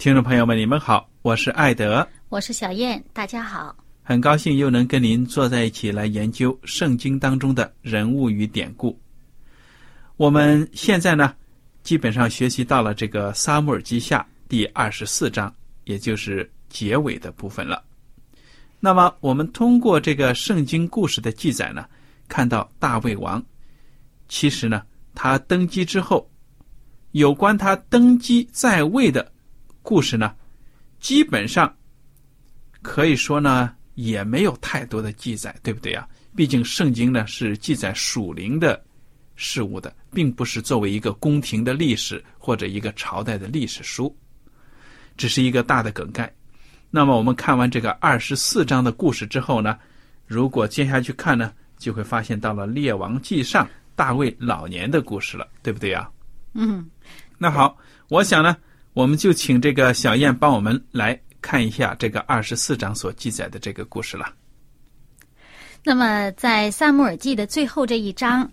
听众朋友们，你们好，我是艾德，我是小燕，大家好，很高兴又能跟您坐在一起来研究圣经当中的人物与典故。我们现在呢，基本上学习到了这个撒母耳记下第二十四章，也就是结尾的部分了。那么，我们通过这个圣经故事的记载呢，看到大卫王，其实呢，他登基之后，有关他登基在位的。故事呢，基本上可以说呢，也没有太多的记载，对不对啊？毕竟圣经呢是记载属灵的事物的，并不是作为一个宫廷的历史或者一个朝代的历史书，只是一个大的梗概。那么我们看完这个二十四章的故事之后呢，如果接下去看呢，就会发现到了列王记上大卫老年的故事了，对不对啊？嗯，那好，我想呢。我们就请这个小燕帮我们来看一下这个二十四章所记载的这个故事了。那么，在《萨姆尔记》的最后这一章，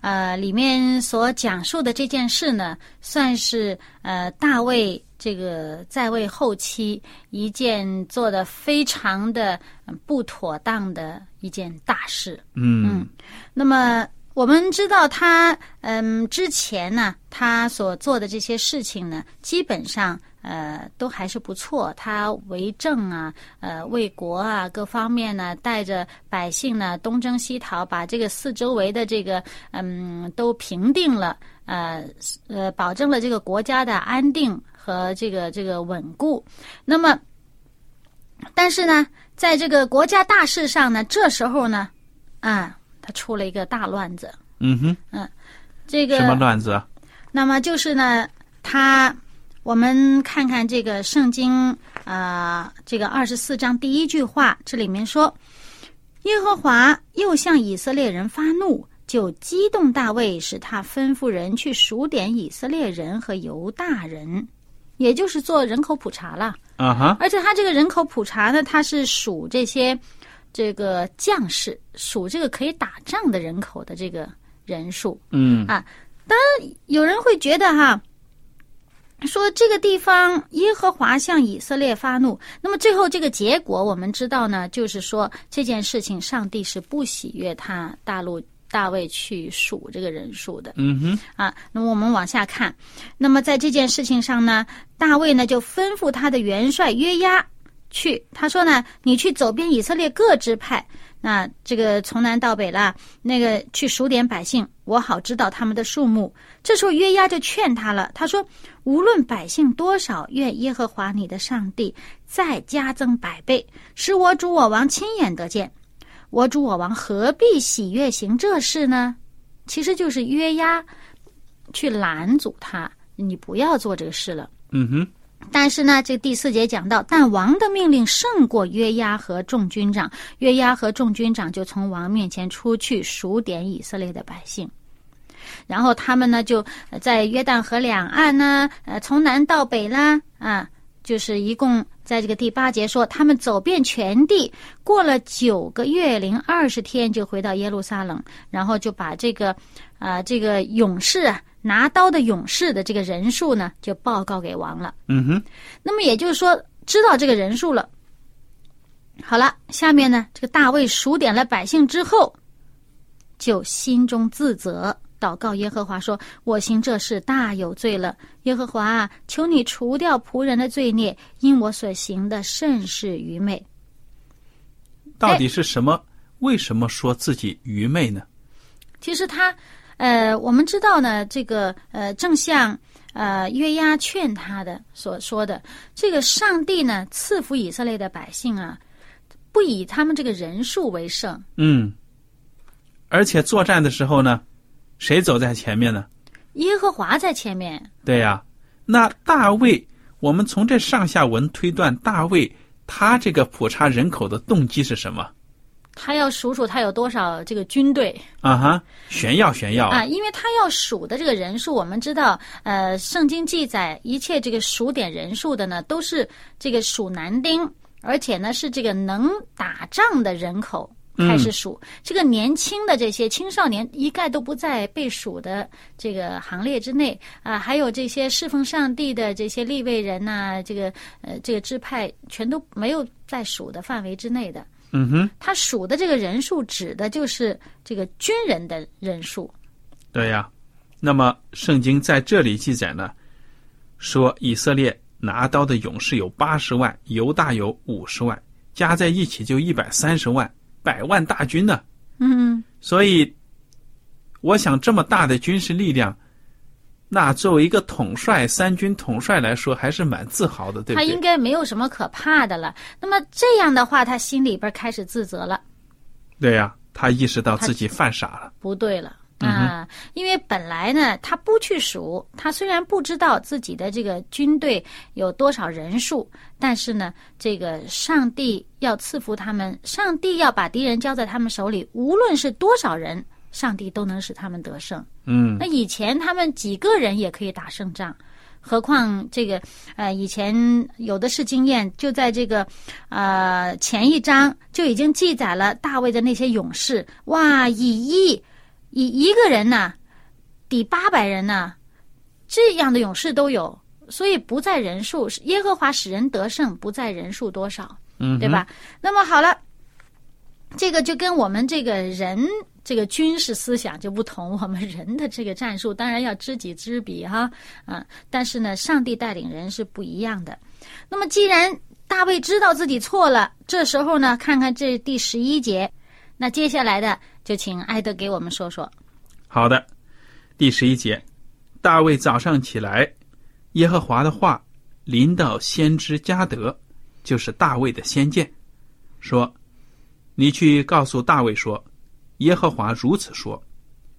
呃，里面所讲述的这件事呢，算是呃大卫这个在位后期一件做的非常的不妥当的一件大事。嗯，那么。我们知道他，嗯，之前呢，他所做的这些事情呢，基本上，呃，都还是不错。他为政啊，呃，为国啊，各方面呢，带着百姓呢，东征西讨，把这个四周围的这个，嗯，都平定了，呃，呃，保证了这个国家的安定和这个这个稳固。那么，但是呢，在这个国家大事上呢，这时候呢，啊。他出了一个大乱子。嗯哼，嗯，这个什么乱子？那么就是呢，他我们看看这个圣经呃，这个二十四章第一句话，这里面说，耶和华又向以色列人发怒，就激动大卫，使他吩咐人去数点以色列人和犹大人，也就是做人口普查了。啊哈！而且他这个人口普查呢，他是数这些。这个将士数这个可以打仗的人口的这个人数，嗯。啊，当然有人会觉得哈，说这个地方耶和华向以色列发怒，那么最后这个结果我们知道呢，就是说这件事情上帝是不喜悦他大陆大卫去数这个人数的，嗯哼。啊，那么我们往下看，那么在这件事情上呢，大卫呢就吩咐他的元帅约押。去，他说呢，你去走遍以色列各支派，那这个从南到北啦，那个去数点百姓，我好知道他们的数目。这时候约押就劝他了，他说：无论百姓多少，愿耶和华你的上帝再加增百倍，使我主我王亲眼得见。我主我王何必喜悦行这事呢？其实就是约押去拦阻他，你不要做这个事了。嗯哼。但是呢，这第四节讲到，但王的命令胜过约押和众军长，约押和众军长就从王面前出去数点以色列的百姓，然后他们呢就在约旦河两岸呢，呃，从南到北啦，啊，就是一共在这个第八节说，他们走遍全地，过了九个月零二十天，就回到耶路撒冷，然后就把这个，啊，这个勇士啊。拿刀的勇士的这个人数呢，就报告给王了。嗯哼，那么也就是说，知道这个人数了。好了，下面呢，这个大卫数点了百姓之后，就心中自责，祷告耶和华说：“我行这事大有罪了。耶和华啊，求你除掉仆人的罪孽，因我所行的甚是愚昧。”到底是什么？为什么说自己愚昧呢？其实他。呃，我们知道呢，这个呃，正像呃约押劝他的所说的，这个上帝呢赐福以色列的百姓啊，不以他们这个人数为胜。嗯，而且作战的时候呢，谁走在前面呢？耶和华在前面。对呀，那大卫，我们从这上下文推断，大卫他这个普查人口的动机是什么？他要数数他有多少这个军队啊哈，炫耀炫耀啊！因为他要数的这个人数，我们知道，呃，圣经记载一切这个数点人数的呢，都是这个数男丁，而且呢是这个能打仗的人口开始数，这个年轻的这些青少年一概都不在被数的这个行列之内啊，还有这些侍奉上帝的这些立位人呐，这个呃这个支派全都没有在数的范围之内的。嗯哼，他数的这个人数指的就是这个军人的人数。对呀，那么圣经在这里记载呢，说以色列拿刀的勇士有八十万，犹大有五十万，加在一起就一百三十万，百万大军呢。嗯，所以我想这么大的军事力量。那作为一个统帅、三军统帅来说，还是蛮自豪的，对不对？他应该没有什么可怕的了。那么这样的话，他心里边开始自责了。对呀，他意识到自己犯傻了。不对了啊！因为本来呢，他不去数，他虽然不知道自己的这个军队有多少人数，但是呢，这个上帝要赐福他们，上帝要把敌人交在他们手里，无论是多少人。上帝都能使他们得胜。嗯，那以前他们几个人也可以打胜仗，何况这个呃，以前有的是经验。就在这个呃前一章就已经记载了大卫的那些勇士，哇，以一以一个人呢抵八百人呢，这样的勇士都有。所以不在人数，耶和华使人得胜，不在人数多少，嗯，对吧？那么好了，这个就跟我们这个人。这个军事思想就不同，我们人的这个战术当然要知己知彼哈，啊，但是呢，上帝带领人是不一样的。那么，既然大卫知道自己错了，这时候呢，看看这第十一节，那接下来的就请艾德给我们说说。好的，第十一节，大卫早上起来，耶和华的话临到先知加德，就是大卫的先见，说：“你去告诉大卫说。”耶和华如此说：“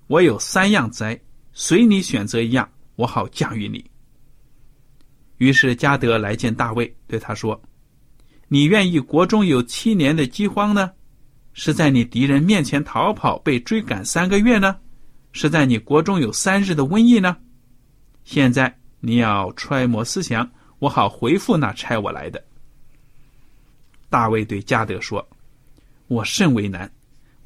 我有三样灾，随你选择一样，我好降于你。”于是加德来见大卫，对他说：“你愿意国中有七年的饥荒呢？是在你敌人面前逃跑被追赶三个月呢？是在你国中有三日的瘟疫呢？现在你要揣摩思想，我好回复那差我来的。”大卫对加德说：“我甚为难。”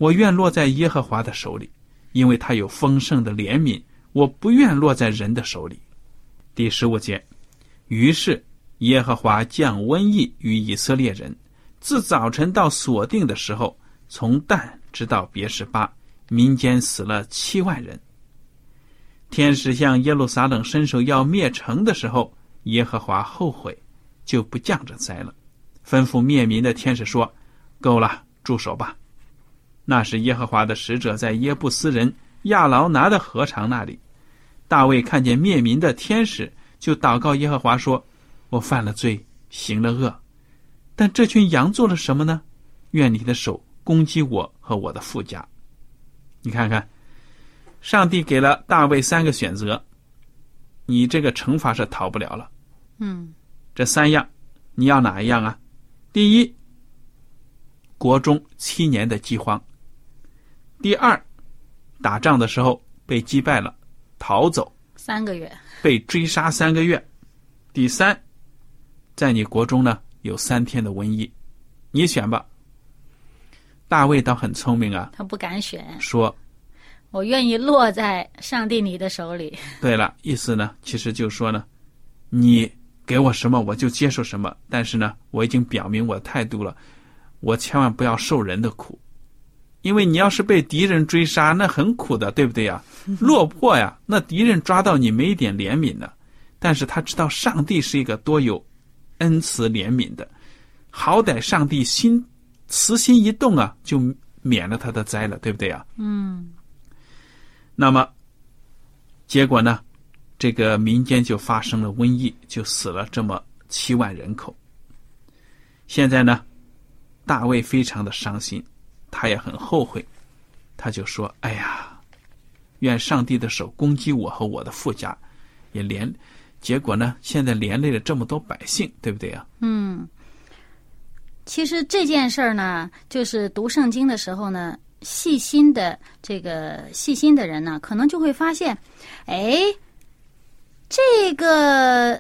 我愿落在耶和华的手里，因为他有丰盛的怜悯。我不愿落在人的手里。第十五节，于是耶和华降瘟疫于以色列人，自早晨到锁定的时候，从旦直到别是巴，民间死了七万人。天使向耶路撒冷伸手要灭城的时候，耶和华后悔，就不降这灾了，吩咐灭民的天使说：“够了，住手吧。”那是耶和华的使者在耶布斯人亚劳拿的河场那里，大卫看见灭民的天使，就祷告耶和华说：“我犯了罪，行了恶，但这群羊做了什么呢？愿你的手攻击我和我的富家。”你看看，上帝给了大卫三个选择，你这个惩罚是逃不了了。嗯，这三样，你要哪一样啊？第一，国中七年的饥荒；第二，打仗的时候被击败了，逃走。三个月，被追杀三个月；第三，在你国中呢有三天的瘟疫，你选吧。大卫倒很聪明啊，他不敢选，说我愿意落在上帝你的手里。对了，意思呢，其实就说呢，你给我什么我就接受什么，但是呢，我已经表明我的态度了，我千万不要受人的苦，因为你要是被敌人追杀，那很苦的，对不对呀？落魄呀，那敌人抓到你没一点怜悯的，但是他知道上帝是一个多有恩慈怜悯的，好歹上帝心慈心一动啊，就免了他的灾了，对不对呀？嗯，那么，结果呢？这个民间就发生了瘟疫，就死了这么七万人口。现在呢，大卫非常的伤心，他也很后悔，他就说：“哎呀，愿上帝的手攻击我和我的富家，也连结果呢，现在连累了这么多百姓，对不对啊？”嗯，其实这件事儿呢，就是读圣经的时候呢，细心的这个细心的人呢，可能就会发现，哎，这个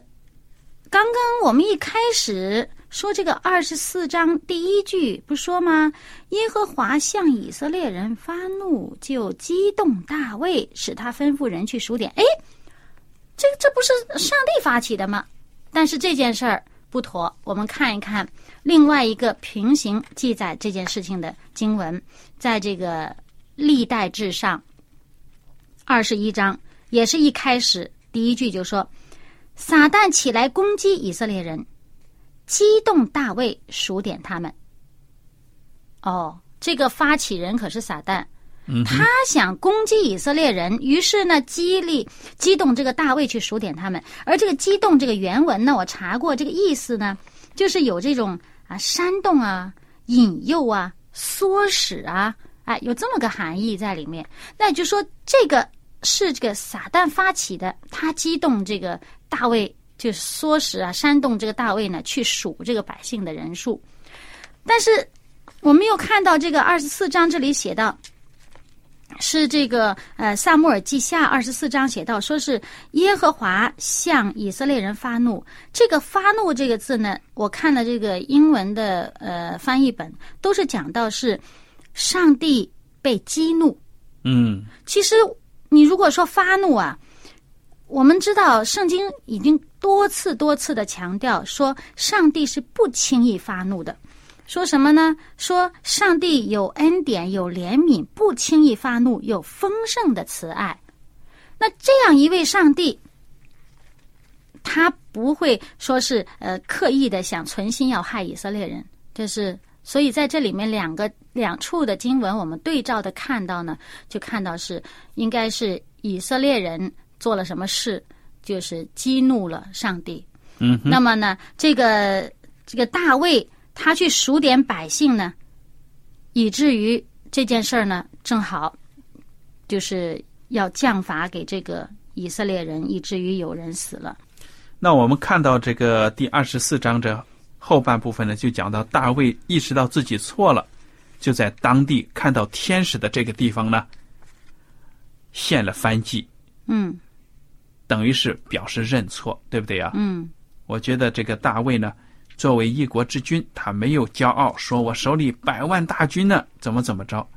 刚刚我们一开始说这个二十四章第一句不说吗？耶和华向以色列人发怒，就激动大卫，使他吩咐人去数点。哎，这这不是上帝发起的吗？但是这件事儿不妥，我们看一看另外一个平行记载这件事情的经文，在这个历代志上二十一章，也是一开始第一句就说：“撒旦起来攻击以色列人，激动大卫数点他们。”哦，这个发起人可是撒旦。他想攻击以色列人，于是呢，激励、激动这个大卫去数点他们。而这个激动这个原文呢，我查过，这个意思呢，就是有这种啊煽动啊、引诱啊、唆使啊，哎，有这么个含义在里面。那就说这个是这个撒旦发起的，他激动这个大卫，就唆使啊、煽动这个大卫呢去数这个百姓的人数。但是我们又看到这个二十四章这里写到。是这个呃，《萨穆尔记下》二十四章写到，说是耶和华向以色列人发怒。这个“发怒”这个字呢，我看了这个英文的呃翻译本，都是讲到是上帝被激怒。嗯，其实你如果说发怒啊，我们知道圣经已经多次多次的强调说，上帝是不轻易发怒的。说什么呢？说上帝有恩典，有怜悯，不轻易发怒，有丰盛的慈爱。那这样一位上帝，他不会说是呃刻意的想存心要害以色列人。这是所以在这里面两个两处的经文，我们对照的看到呢，就看到是应该是以色列人做了什么事，就是激怒了上帝。嗯，那么呢，这个这个大卫。他去数点百姓呢，以至于这件事儿呢，正好就是要降罚给这个以色列人，以至于有人死了。那我们看到这个第二十四章这后半部分呢，就讲到大卫意识到自己错了，就在当地看到天使的这个地方呢，献了燔祭。嗯，等于是表示认错，对不对呀？嗯，我觉得这个大卫呢。作为一国之君，他没有骄傲，说我手里百万大军呢，怎么怎么着？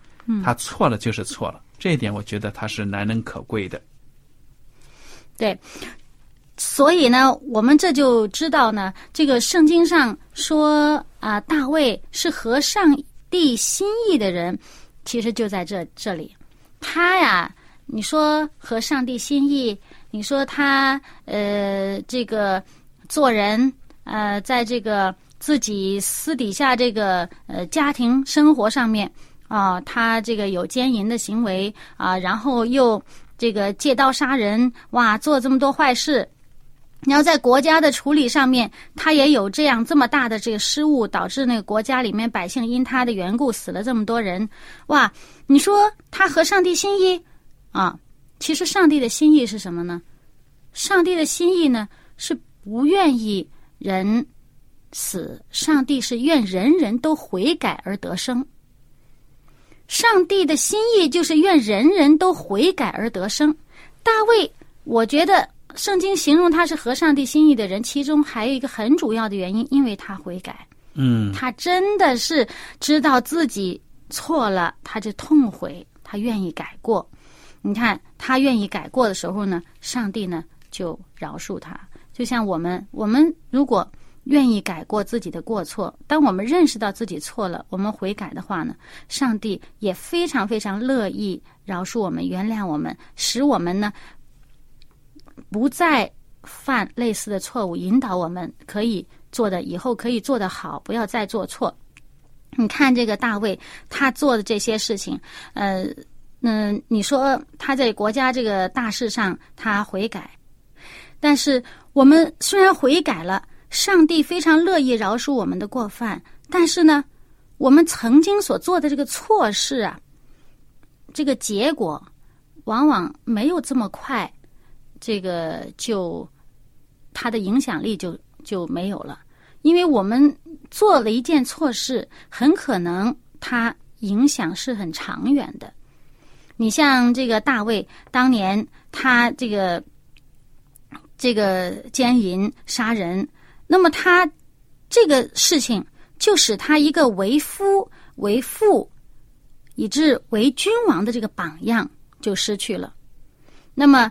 他错了就是错了，这一点我觉得他是难能可贵的。对，所以呢，我们这就知道呢，这个圣经上说啊，大卫是合上帝心意的人，其实就在这这里。他呀，你说合上帝心意，你说他呃，这个做人。呃，在这个自己私底下这个呃家庭生活上面啊，他这个有奸淫的行为啊，然后又这个借刀杀人，哇，做这么多坏事。然后在国家的处理上面，他也有这样这么大的这个失误，导致那个国家里面百姓因他的缘故死了这么多人。哇，你说他合上帝心意啊？其实上帝的心意是什么呢？上帝的心意呢是不愿意。人死，上帝是愿人人都悔改而得生。上帝的心意就是愿人人都悔改而得生。大卫，我觉得圣经形容他是合上帝心意的人，其中还有一个很主要的原因，因为他悔改。嗯他真的是知道自己错了，他就痛悔，他愿意改过。你看，他愿意改过的时候呢，上帝呢就饶恕他。就像我们，我们如果愿意改过自己的过错，当我们认识到自己错了，我们悔改的话呢，上帝也非常非常乐意饶恕我们、原谅我们，使我们呢不再犯类似的错误，引导我们可以做的以后可以做得好，不要再做错。你看这个大卫，他做的这些事情，呃，嗯，你说他在国家这个大事上他悔改，但是我们虽然悔改了，上帝非常乐意饶恕我们的过犯，但是呢，我们曾经所做的这个错事啊，这个结果往往没有这么快，这个就它的影响力就就没有了。因为我们做了一件错事，很可能它影响是很长远的。你像这个大卫当年，他这个这个奸淫杀人，那么他这个事情就使他一个为夫为父，以致为君王的这个榜样就失去了。那么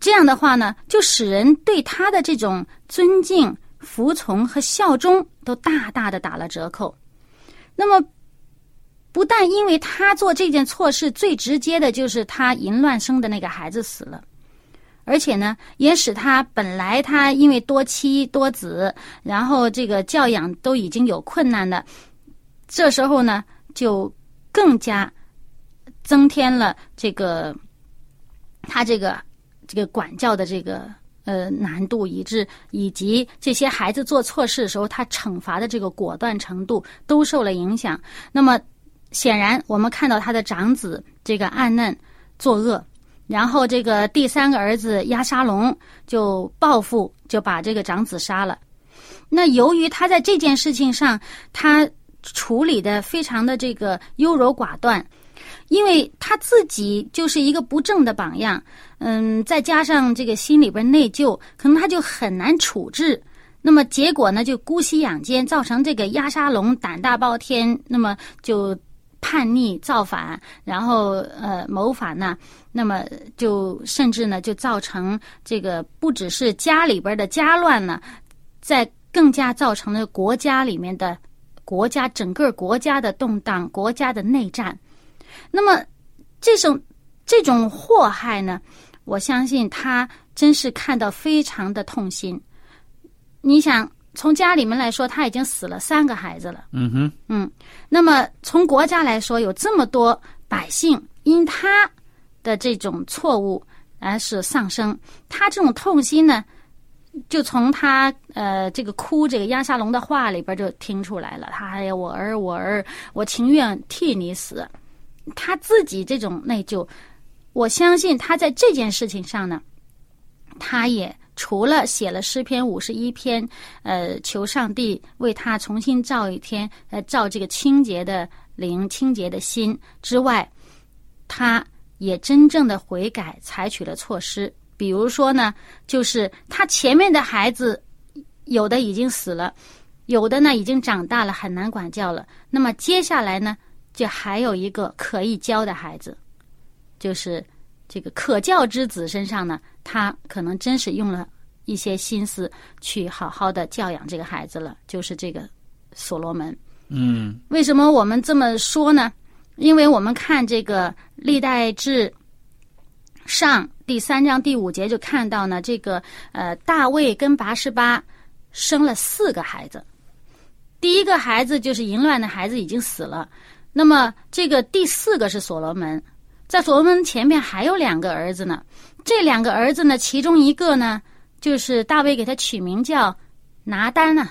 这样的话呢，就使人对他的这种尊敬。服从和效忠都大大的打了折扣。那么，不但因为他做这件错事最直接的就是他淫乱生的那个孩子死了，而且呢，也使他本来他因为多妻多子，然后这个教养都已经有困难的，这时候呢，就更加增添了这个他这个这个管教的这个。呃，难度以致以及这些孩子做错事的时候，他惩罚的这个果断程度都受了影响。那么，显然我们看到他的长子这个暗嫩作恶，然后这个第三个儿子押沙龙就报复，就把这个长子杀了。那由于他在这件事情上，他处理的非常的这个优柔寡断。因为他自己就是一个不正的榜样，嗯，再加上这个心里边内疚，可能他就很难处置。那么结果呢，就姑息养奸，造成这个压沙龙胆大包天，那么就叛逆造反，然后呃谋反呢，那么就甚至呢就造成这个不只是家里边的家乱呢，在更加造成了国家里面的国家整个国家的动荡，国家的内战。那么，这种这种祸害呢，我相信他真是看到非常的痛心。你想，从家里面来说，他已经死了三个孩子了。嗯哼，嗯，那么从国家来说，有这么多百姓因他的这种错误而是丧生，他这种痛心呢，就从他呃这个哭这个亚沙龙的话里边就听出来了。他哎呀，我儿，我儿，我情愿替你死。他自己这种内疚，我相信他在这件事情上呢，他也除了写了诗篇五十一篇，呃，求上帝为他重新造一天，呃，造这个清洁的灵、清洁的心之外，他也真正的悔改，采取了措施。比如说呢，就是他前面的孩子，有的已经死了，有的呢已经长大了，很难管教了。那么接下来呢？就还有一个可以教的孩子，就是这个可教之子身上呢，他可能真是用了一些心思去好好的教养这个孩子了。就是这个所罗门。嗯，为什么我们这么说呢？因为我们看这个历代志上第三章第五节就看到呢，这个呃大卫跟拔示巴生了四个孩子，第一个孩子就是淫乱的孩子已经死了。那么，这个第四个是所罗门，在所罗门前面还有两个儿子呢。这两个儿子呢，其中一个呢，就是大卫给他取名叫拿丹呢。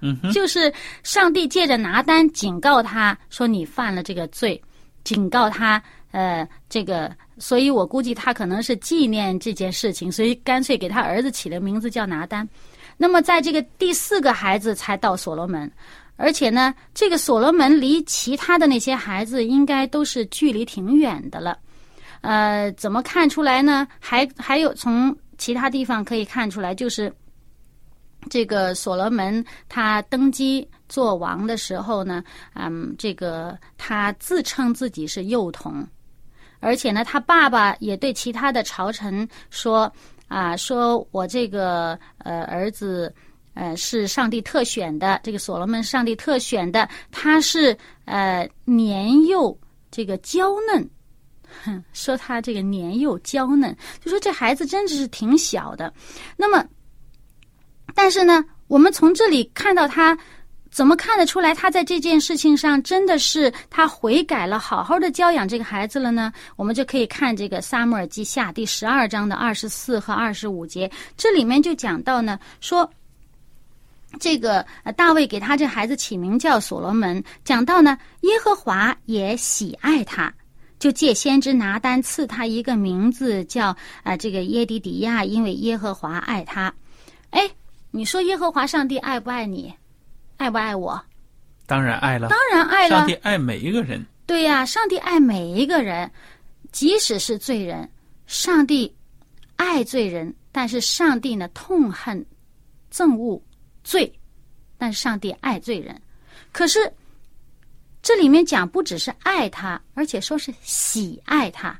嗯哼，就是上帝借着拿丹警告他说：“你犯了这个罪，警告他。”呃，这个，所以我估计他可能是纪念这件事情，所以干脆给他儿子起了名字叫拿丹。那么在这个第四个孩子才到所罗门，而且呢，这个所罗门离其他的那些孩子应该都是距离挺远的了。呃，怎么看出来呢？还还有从其他地方可以看出来，就是这个所罗门他登基做王的时候呢，嗯，这个他自称自己是幼童，而且呢，他爸爸也对其他的朝臣说啊，说我这个呃儿子呃是上帝特选的，这个所罗门上帝特选的，他是呃年幼这个娇嫩。哼，说他这个年幼娇嫩，就说这孩子真的是挺小的。那么，但是呢，我们从这里看到他，怎么看得出来他在这件事情上真的是他悔改了，好好的教养这个孩子了呢？我们就可以看这个《撒母耳记下》第十二章的二十四和二十五节，这里面就讲到呢，说这个大卫给他这孩子起名叫所罗门，讲到呢，耶和华也喜爱他。就借先知拿单赐他一个名字，叫啊这个耶迪迪亚，因为耶和华爱他。哎，你说耶和华上帝爱不爱你？爱不爱我？当然爱了，当然爱了。上帝爱每一个人。对呀，上帝爱每一个人，即使是罪人，上帝爱罪人，但是上帝呢痛恨憎恶罪，但是上帝爱罪人。可是。这里面讲不只是爱他，而且说是喜爱他。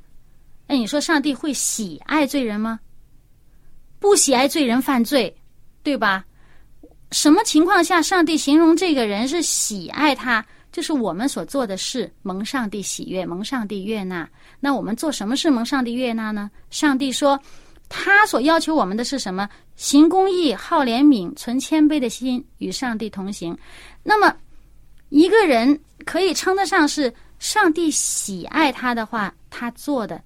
哎，你说上帝会喜爱罪人吗？不喜爱罪人犯罪，对吧？什么情况下上帝形容这个人是喜爱他？就是我们所做的事蒙上帝喜悦，蒙上帝悦纳。那我们做什么事蒙上帝悦纳呢？上帝说，他所要求我们的是什么？行公义，好怜悯，存谦卑的心，与上帝同行。那么。一个人可以称得上是上帝喜爱他的话，他做的、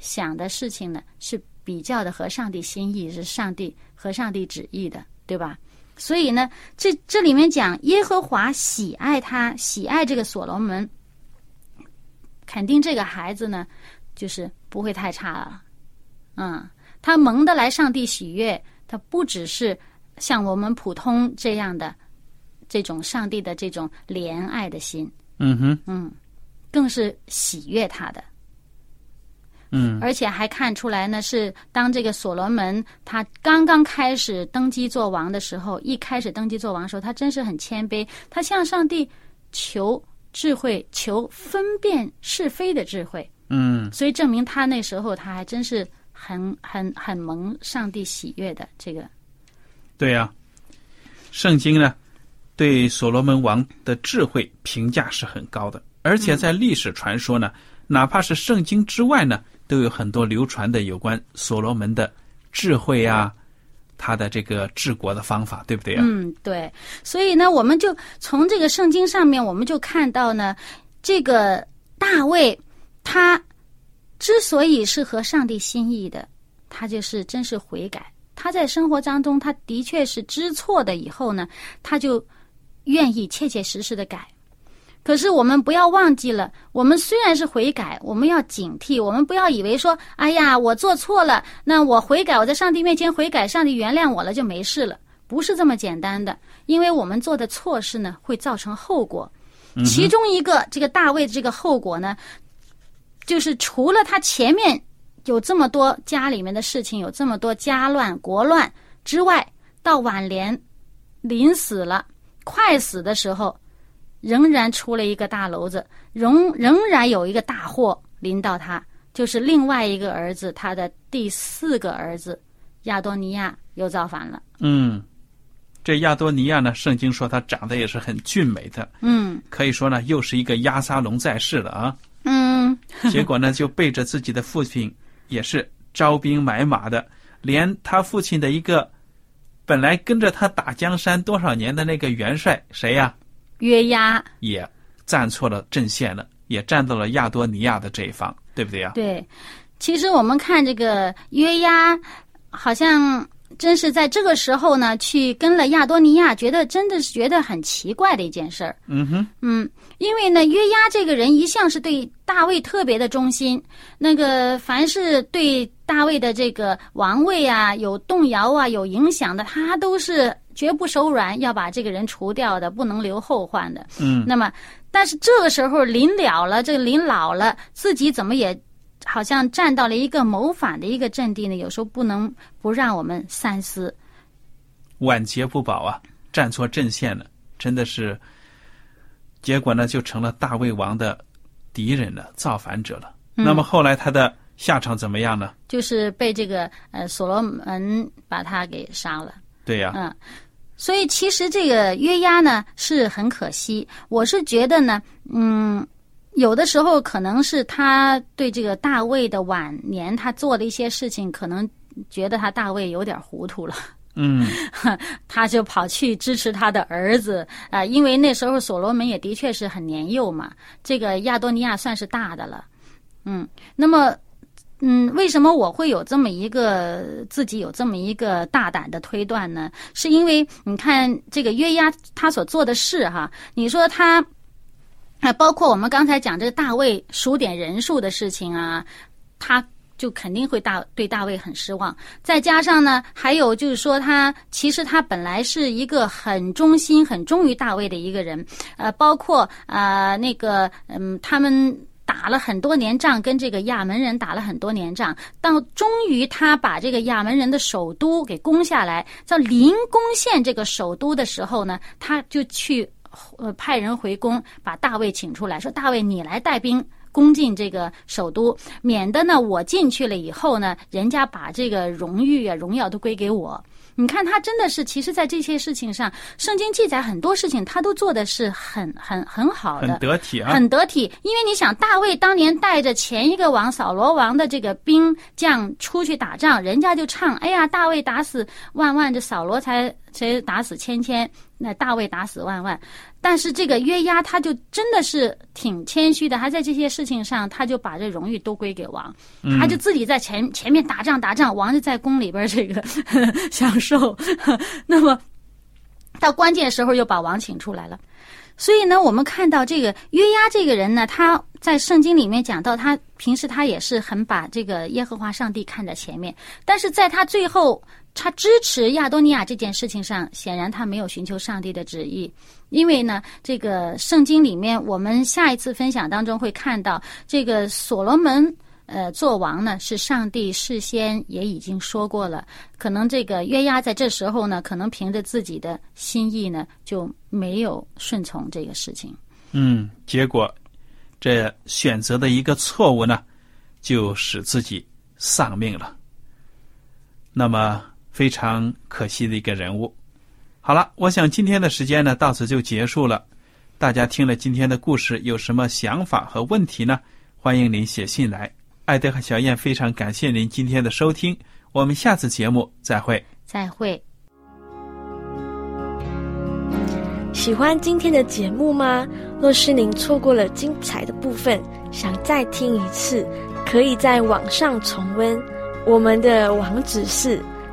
想的事情呢，是比较的和上帝心意，是上帝和上帝旨意的，对吧？所以呢，这这里面讲耶和华喜爱他，喜爱这个所罗门，肯定这个孩子呢，就是不会太差了。嗯，他蒙得来上帝喜悦，他不只是像我们普通这样的。这种上帝的这种怜爱的心，嗯哼，嗯，更是喜悦他的，嗯，而且还看出来呢，是当这个所罗门他刚刚开始登基做王的时候，一开始登基做王的时候，他真是很谦卑，他向上帝求智慧，求分辨是非的智慧，嗯，所以证明他那时候他还真是很很很蒙上帝喜悦的这个，对呀，圣经呢。对所罗门王的智慧评价是很高的，而且在历史传说呢，哪怕是圣经之外呢，都有很多流传的有关所罗门的智慧啊，他的这个治国的方法，对不对啊？嗯，对。所以呢，我们就从这个圣经上面，我们就看到呢，这个大卫他之所以是合上帝心意的，他就是真是悔改。他在生活当中，他的确是知错的，以后呢，他就。愿意切切实实的改，可是我们不要忘记了，我们虽然是悔改，我们要警惕，我们不要以为说，哎呀，我做错了，那我悔改，我在上帝面前悔改，上帝原谅我了就没事了，不是这么简单的，因为我们做的错事呢，会造成后果。其中一个这个大卫的这个后果呢，就是除了他前面有这么多家里面的事情，有这么多家乱国乱之外，到晚年临死了。快死的时候，仍然出了一个大篓子，仍仍然有一个大祸临到他，就是另外一个儿子，他的第四个儿子亚多尼亚又造反了。嗯，这亚多尼亚呢，圣经说他长得也是很俊美的。嗯，可以说呢，又是一个亚撒龙在世了啊。嗯，结果呢，就背着自己的父亲，也是招兵买马的，连他父亲的一个。本来跟着他打江山多少年的那个元帅谁呀？约押也站错了阵线了，也站到了亚多尼亚的这一方，对不对呀？对，其实我们看这个约押，好像真是在这个时候呢，去跟了亚多尼亚，觉得真的是觉得很奇怪的一件事儿。嗯哼，嗯，因为呢，约押这个人一向是对大卫特别的忠心，那个凡是对。大卫的这个王位啊有动摇啊有影响的，他都是绝不手软，要把这个人除掉的，不能留后患的。嗯那么，但是这个时候临了了，这个临老了，自己怎么也好像站到了一个谋反的一个阵地呢？有时候不能不让我们三思。晚节不保啊，站错阵线了，真的是，结果呢就成了大卫王的敌人了，造反者了。嗯那么后来他的下场怎么样呢？就是被这个呃所罗门把他给杀了。对呀、嗯，所以其实这个约押呢是很可惜。我是觉得呢，嗯，有的时候可能是他对这个大卫的晚年，他做的一些事情，可能觉得他大卫有点糊涂了。嗯，他就跑去支持他的儿子啊、因为那时候所罗门也的确是很年幼嘛，这个亚多尼亚算是大的了，嗯，那么。嗯，为什么我会有这么一个自己有这么一个大胆的推断呢？是因为你看这个约押他所做的事哈，你说他，啊，包括我们刚才讲这个大卫数点人数的事情啊，他就肯定会大对大卫很失望。再加上呢，还有就是说他其实他本来是一个很忠心、很忠于大卫的一个人，呃，包括呃那个嗯他们。打了很多年仗，跟这个亚门人打了很多年仗，到终于他把这个亚门人的首都给攻下来，叫临攻陷这个首都的时候呢，他就去呃派人回宫，把大卫请出来，说：“大卫，你来带兵。”攻进这个首都，免得呢我进去了以后呢，人家把这个荣誉啊、荣耀都归给我。你看他真的是，其实，在这些事情上，圣经记载很多事情，他都做的是很很很好的，很得体啊。很得体，因为你想，大卫当年带着前一个王扫罗王的这个兵将出去打仗，人家就唱：“哎呀，大卫打死万万，这扫罗才才打死千千，那大卫打死万万。”但是这个约押他就真的是挺谦虚的，他在这些事情上，他就把这荣誉都归给王，他就自己在前前面打仗打仗，王就在宫里边这个 享受。那么到关键时候又把王请出来了。所以呢，我们看到这个约押这个人呢，他在圣经里面讲到，他平时他也是很把这个耶和华上帝看在前面，但是在他最后他支持亚多尼亚这件事情上，显然他没有寻求上帝的旨意，因为呢，这个圣经里面我们下一次分享当中会看到，这个所罗门。呃，做王呢是上帝事先也已经说过了，可能这个约押在这时候呢，可能凭着自己的心意呢，就没有顺从这个事情。嗯，结果这选择的一个错误呢，就使自己丧命了。那么非常可惜的一个人物。好了，我想今天的时间呢到此就结束了。大家听了今天的故事，有什么想法和问题呢？欢迎您写信来。艾德和小燕非常感谢您今天的收听，我们下次节目再会。再会。喜欢今天的节目吗？若是您错过了精彩的部分，想再听一次，可以在网上重温。我们的网址是